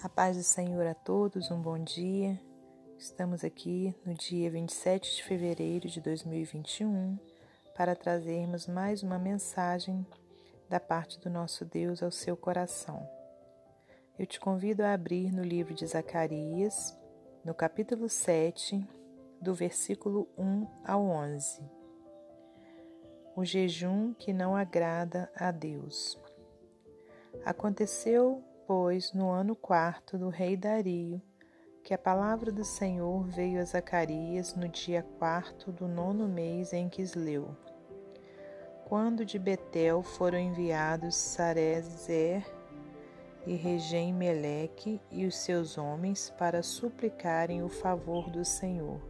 A paz do Senhor a todos, um bom dia. Estamos aqui no dia 27 de fevereiro de 2021 para trazermos mais uma mensagem da parte do nosso Deus ao seu coração. Eu te convido a abrir no livro de Zacarias, no capítulo 7, do versículo 1 ao 11. O jejum que não agrada a Deus. Aconteceu pois, no ano quarto do rei Dario, que a palavra do Senhor veio a Zacarias no dia quarto do nono mês em Quisleu. Quando de Betel foram enviados Sarezer e Regem Meleque e os seus homens para suplicarem o favor do Senhor.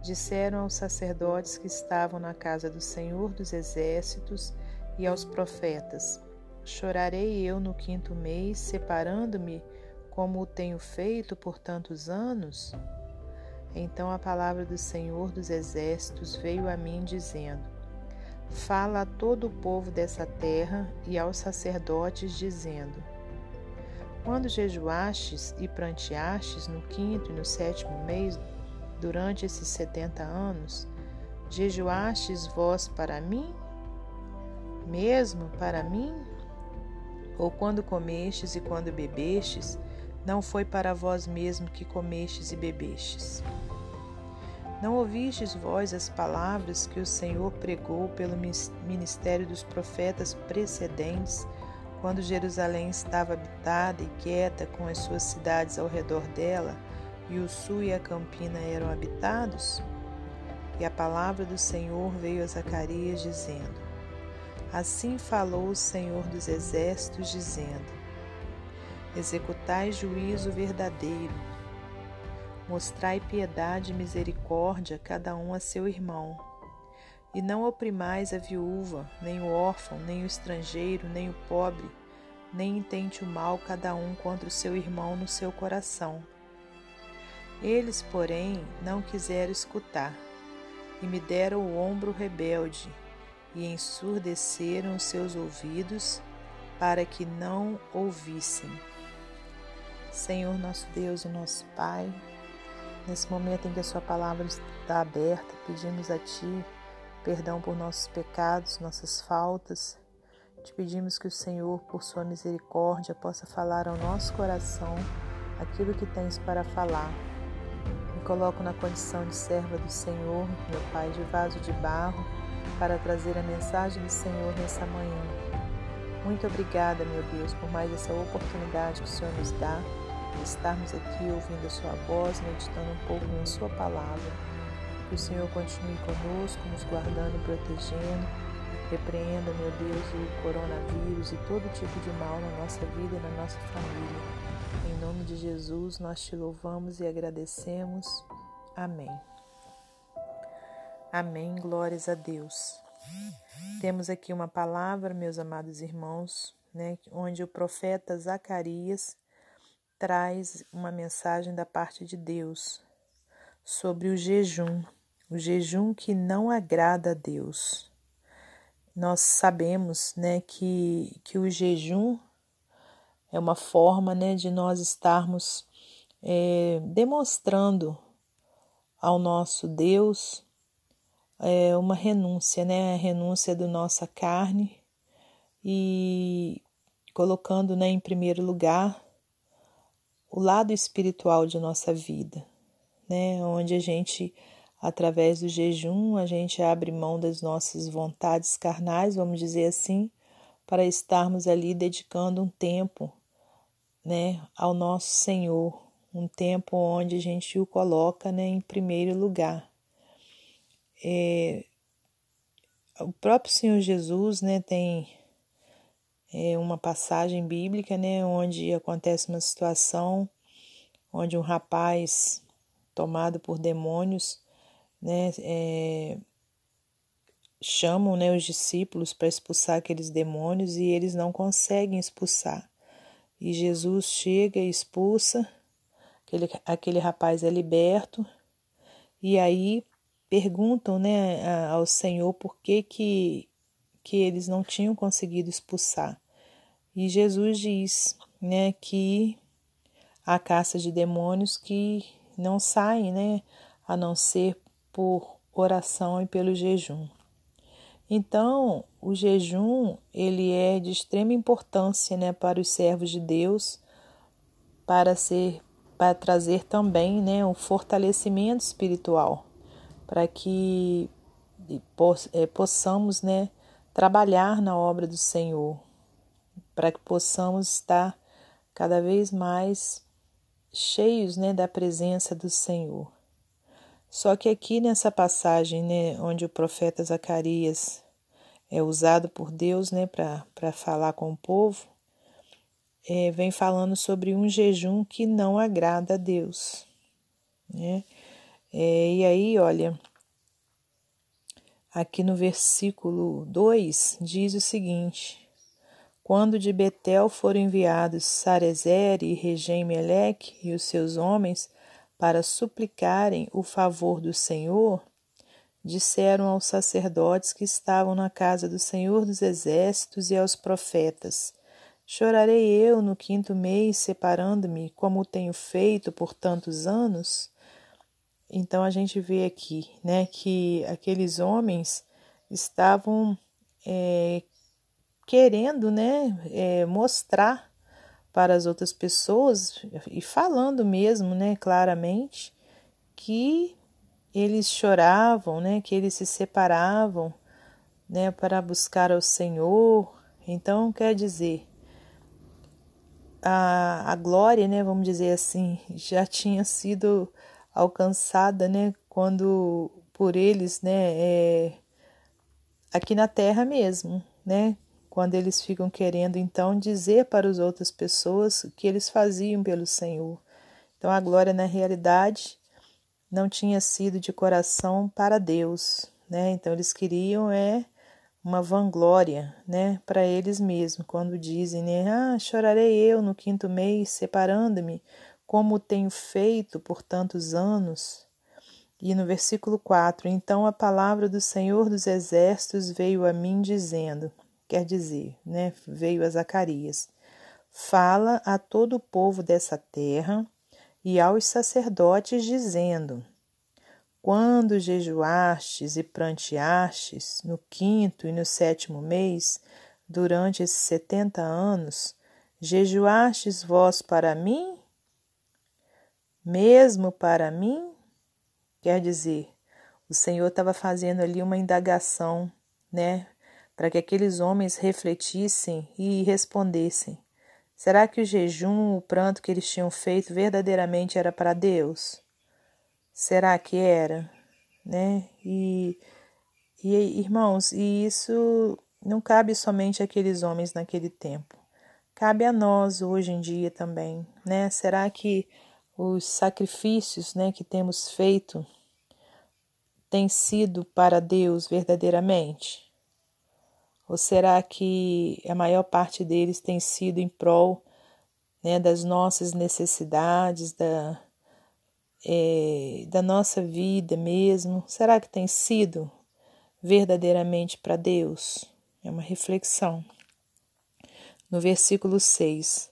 Disseram aos sacerdotes que estavam na casa do Senhor dos Exércitos e aos profetas: Chorarei eu no quinto mês, separando-me como o tenho feito por tantos anos? Então a palavra do Senhor dos Exércitos veio a mim, dizendo: Fala a todo o povo dessa terra e aos sacerdotes, dizendo: Quando jejuastes e pranteastes no quinto e no sétimo mês, durante esses setenta anos, jejuastes vós para mim? Mesmo para mim? Ou quando comestes e quando bebestes, não foi para vós mesmo que comestes e bebestes. Não ouvistes vós as palavras que o Senhor pregou pelo ministério dos profetas precedentes, quando Jerusalém estava habitada e quieta com as suas cidades ao redor dela, e o sul e a campina eram habitados? E a palavra do Senhor veio a Zacarias, dizendo: Assim falou o Senhor dos Exércitos, dizendo: Executai juízo verdadeiro, mostrai piedade e misericórdia cada um a seu irmão. E não oprimais a viúva, nem o órfão, nem o estrangeiro, nem o pobre, nem intente o mal cada um contra o seu irmão no seu coração. Eles, porém, não quiseram escutar, e me deram o ombro rebelde, e ensurdeceram seus ouvidos para que não ouvissem. Senhor nosso Deus e nosso Pai, nesse momento em que a Sua palavra está aberta, pedimos a Ti perdão por nossos pecados, nossas faltas. Te pedimos que o Senhor, por Sua misericórdia, possa falar ao nosso coração aquilo que tens para falar. Me coloco na condição de serva do Senhor, meu Pai, de vaso de barro para trazer a mensagem do Senhor nessa manhã. Muito obrigada, meu Deus, por mais essa oportunidade que o Senhor nos dá de estarmos aqui ouvindo a Sua voz, meditando um pouco na Sua palavra. Que o Senhor continue conosco, nos guardando e protegendo. Repreenda, meu Deus, o coronavírus e todo tipo de mal na nossa vida e na nossa família. Em nome de Jesus, nós te louvamos e agradecemos. Amém. Amém. Glórias a Deus. Temos aqui uma palavra, meus amados irmãos, né, onde o profeta Zacarias traz uma mensagem da parte de Deus sobre o jejum, o jejum que não agrada a Deus. Nós sabemos, né, que, que o jejum é uma forma, né, de nós estarmos é, demonstrando ao nosso Deus é uma renúncia, né? A renúncia da nossa carne e colocando né, em primeiro lugar o lado espiritual de nossa vida, né? Onde a gente, através do jejum, a gente abre mão das nossas vontades carnais, vamos dizer assim, para estarmos ali dedicando um tempo, né, ao nosso Senhor, um tempo onde a gente o coloca, né, em primeiro lugar. É, o próprio Senhor Jesus, né, tem é, uma passagem bíblica, né, onde acontece uma situação onde um rapaz tomado por demônios, né, é, chamam, né, os discípulos para expulsar aqueles demônios e eles não conseguem expulsar. E Jesus chega e expulsa, aquele, aquele rapaz é liberto, e aí perguntam né, ao Senhor por que, que, que eles não tinham conseguido expulsar. E Jesus diz né, que há caça de demônios que não saem, né, a não ser por oração e pelo jejum. Então, o jejum, ele é de extrema importância, né, para os servos de Deus, para ser para trazer também, né, um fortalecimento espiritual, para que é, possamos, né, trabalhar na obra do Senhor, para que possamos estar cada vez mais cheios, né, da presença do Senhor. Só que aqui nessa passagem, né, onde o profeta Zacarias é usado por Deus, né, para falar com o povo, é, vem falando sobre um jejum que não agrada a Deus, né? É, e aí, olha, aqui no versículo 2 diz o seguinte: Quando de Betel foram enviados Sarezer e Regem Meleque e os seus homens para suplicarem o favor do Senhor, disseram aos sacerdotes que estavam na casa do Senhor dos Exércitos e aos profetas: Chorarei eu no quinto mês, separando-me, como tenho feito por tantos anos? Então a gente vê aqui, né, que aqueles homens estavam é, querendo, né, é, mostrar para as outras pessoas e falando mesmo, né, claramente que eles choravam, né, que eles se separavam, né, para buscar ao Senhor. Então quer dizer, a, a glória, né, vamos dizer assim, já tinha sido alcançada, né, quando por eles, né, é, aqui na terra mesmo, né, quando eles ficam querendo então dizer para as outras pessoas o que eles faziam pelo Senhor. Então a glória na realidade não tinha sido de coração para Deus, né? Então eles queriam é uma vanglória, né, para eles mesmos, quando dizem, né, ah, chorarei eu no quinto mês, separando-me, como tenho feito por tantos anos. E no versículo 4, então a palavra do Senhor dos Exércitos veio a mim dizendo: quer dizer, né, veio a Zacarias. Fala a todo o povo dessa terra e aos sacerdotes, dizendo: Quando jejuastes e pranteastes no quinto e no sétimo mês, durante esses setenta anos, jejuastes vós para mim? Mesmo para mim? Quer dizer, o Senhor estava fazendo ali uma indagação, né, para que aqueles homens refletissem e respondessem: será que o jejum, o pranto que eles tinham feito verdadeiramente era para Deus? Será que era? Né? E, e irmãos, e isso não cabe somente àqueles homens naquele tempo. Cabe a nós hoje em dia também, né? Será que os sacrifícios, né, que temos feito têm sido para Deus verdadeiramente? Ou será que a maior parte deles tem sido em prol né, das nossas necessidades, da, é, da nossa vida mesmo? Será que tem sido verdadeiramente para Deus? É uma reflexão. No versículo 6: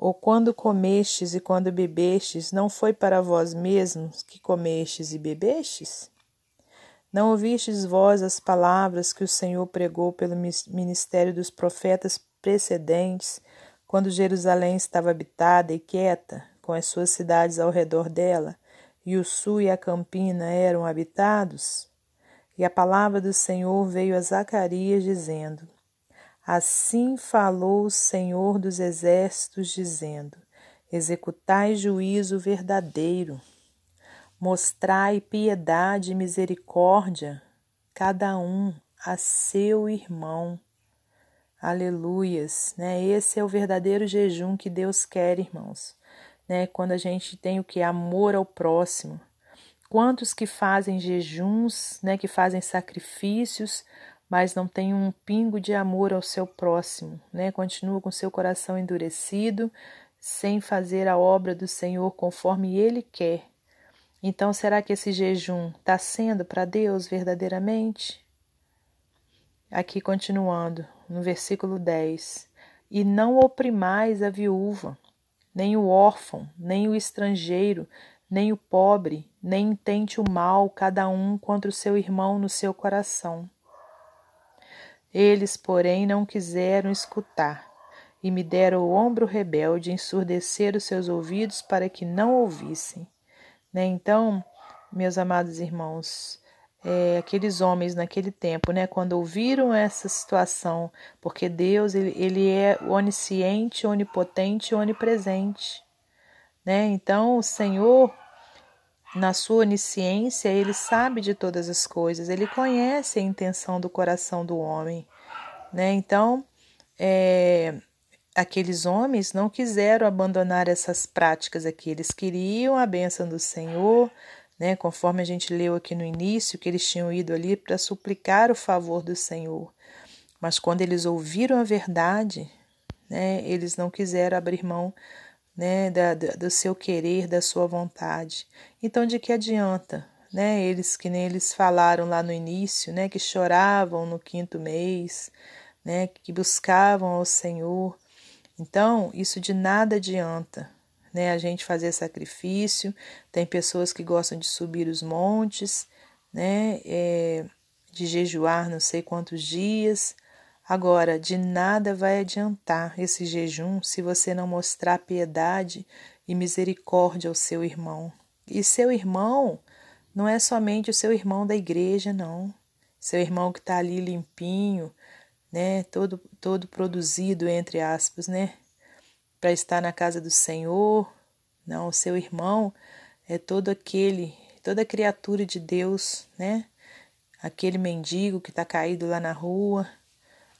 Ou quando comestes e quando bebestes, não foi para vós mesmos que comestes e bebestes? Não ouvistes vós as palavras que o Senhor pregou pelo ministério dos profetas precedentes, quando Jerusalém estava habitada e quieta, com as suas cidades ao redor dela, e o sul e a campina eram habitados? E a palavra do Senhor veio a Zacarias, dizendo: Assim falou o Senhor dos exércitos, dizendo: Executai juízo verdadeiro Mostrai piedade e misericórdia, cada um a seu irmão. Aleluias, né? Esse é o verdadeiro jejum que Deus quer, irmãos, né? Quando a gente tem o que amor ao próximo. Quantos que fazem jejuns, né, que fazem sacrifícios, mas não têm um pingo de amor ao seu próximo, né? Continua com seu coração endurecido, sem fazer a obra do Senhor conforme ele quer. Então, será que esse jejum está sendo para Deus verdadeiramente? Aqui continuando, no versículo 10: E não oprimais a viúva, nem o órfão, nem o estrangeiro, nem o pobre, nem intente o mal cada um contra o seu irmão no seu coração. Eles, porém, não quiseram escutar, e me deram o ombro rebelde, ensurdeceram os seus ouvidos para que não ouvissem. Né? Então, meus amados irmãos, é, aqueles homens naquele tempo, né, quando ouviram essa situação, porque Deus ele, ele é onisciente, onipotente, onipresente, né? Então, o Senhor na sua onisciência, ele sabe de todas as coisas, ele conhece a intenção do coração do homem. Né? Então, é, aqueles homens não quiseram abandonar essas práticas aqui, eles queriam a bênção do Senhor, né? conforme a gente leu aqui no início, que eles tinham ido ali para suplicar o favor do Senhor. Mas quando eles ouviram a verdade, né, eles não quiseram abrir mão né, da, da, do seu querer, da sua vontade. Então, de que adianta? Né, eles que nem eles falaram lá no início, né, que choravam no quinto mês, né, que buscavam ao Senhor. Então, isso de nada adianta, né, a gente fazer sacrifício. Tem pessoas que gostam de subir os montes, né, é, de jejuar não sei quantos dias, Agora, de nada vai adiantar esse jejum se você não mostrar piedade e misericórdia ao seu irmão. E seu irmão não é somente o seu irmão da igreja, não. Seu irmão que está ali limpinho, né, todo, todo produzido, entre aspas, né, para estar na casa do Senhor. Não, o seu irmão é todo aquele, toda criatura de Deus, né, aquele mendigo que está caído lá na rua,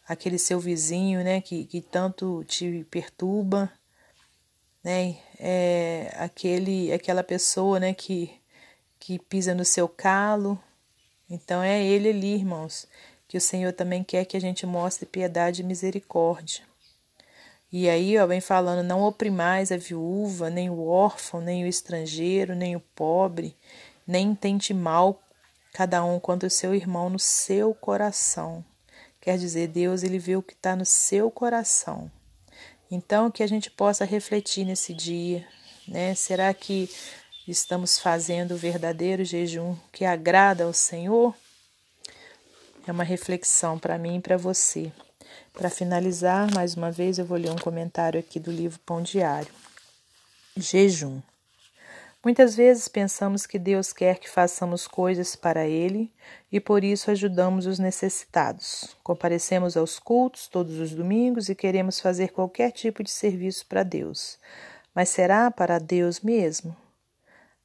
aquele seu vizinho, né, que, que tanto te perturba, né, é aquele, aquela pessoa, né, que, que pisa no seu calo. Então é ele ali, irmãos, que o Senhor também quer que a gente mostre piedade e misericórdia. E aí, ó, vem falando: não oprimais a viúva, nem o órfão, nem o estrangeiro, nem o pobre, nem tente mal cada um quanto o seu irmão no seu coração. Quer dizer, Deus ele vê o que está no seu coração. Então, que a gente possa refletir nesse dia, né? Será que estamos fazendo o verdadeiro jejum que agrada ao Senhor? É uma reflexão para mim e para você. Para finalizar, mais uma vez, eu vou ler um comentário aqui do livro Pão Diário. Jejum. Muitas vezes pensamos que Deus quer que façamos coisas para Ele e por isso ajudamos os necessitados. Comparecemos aos cultos todos os domingos e queremos fazer qualquer tipo de serviço para Deus. Mas será para Deus mesmo?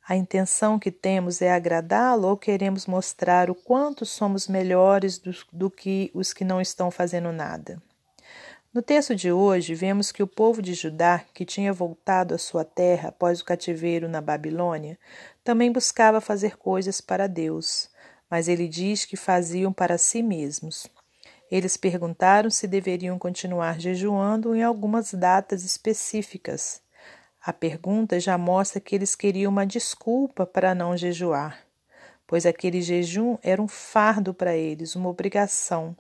A intenção que temos é agradá-lo ou queremos mostrar o quanto somos melhores do, do que os que não estão fazendo nada? No texto de hoje, vemos que o povo de Judá, que tinha voltado à sua terra após o cativeiro na Babilônia, também buscava fazer coisas para Deus, mas ele diz que faziam para si mesmos. Eles perguntaram se deveriam continuar jejuando em algumas datas específicas. A pergunta já mostra que eles queriam uma desculpa para não jejuar, pois aquele jejum era um fardo para eles, uma obrigação.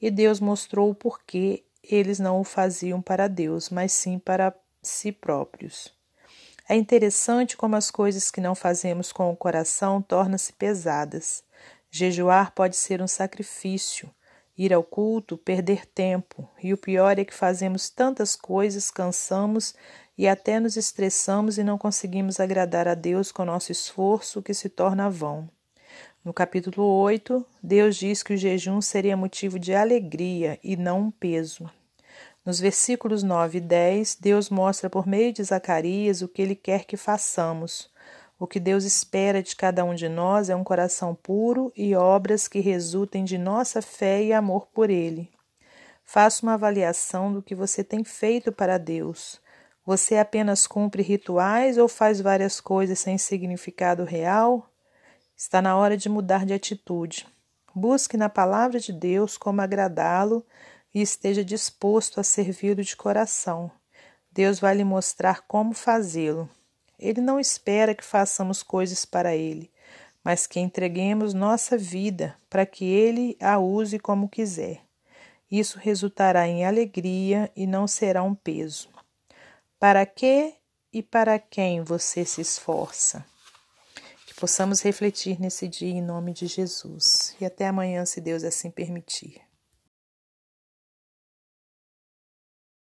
E Deus mostrou o porquê eles não o faziam para Deus, mas sim para si próprios. É interessante como as coisas que não fazemos com o coração tornam-se pesadas. Jejuar pode ser um sacrifício, ir ao culto, perder tempo, e o pior é que fazemos tantas coisas, cansamos e até nos estressamos e não conseguimos agradar a Deus com nosso esforço, que se torna vão. No capítulo 8, Deus diz que o jejum seria motivo de alegria e não um peso. Nos versículos 9 e 10, Deus mostra por meio de Zacarias o que ele quer que façamos. O que Deus espera de cada um de nós é um coração puro e obras que resultem de nossa fé e amor por Ele. Faça uma avaliação do que você tem feito para Deus. Você apenas cumpre rituais ou faz várias coisas sem significado real? Está na hora de mudar de atitude. Busque na palavra de Deus como agradá-lo e esteja disposto a servi-lo de coração. Deus vai lhe mostrar como fazê-lo. Ele não espera que façamos coisas para ele, mas que entreguemos nossa vida para que ele a use como quiser. Isso resultará em alegria e não será um peso. Para que e para quem você se esforça? Que possamos refletir nesse dia em nome de Jesus. E até amanhã, se Deus assim permitir.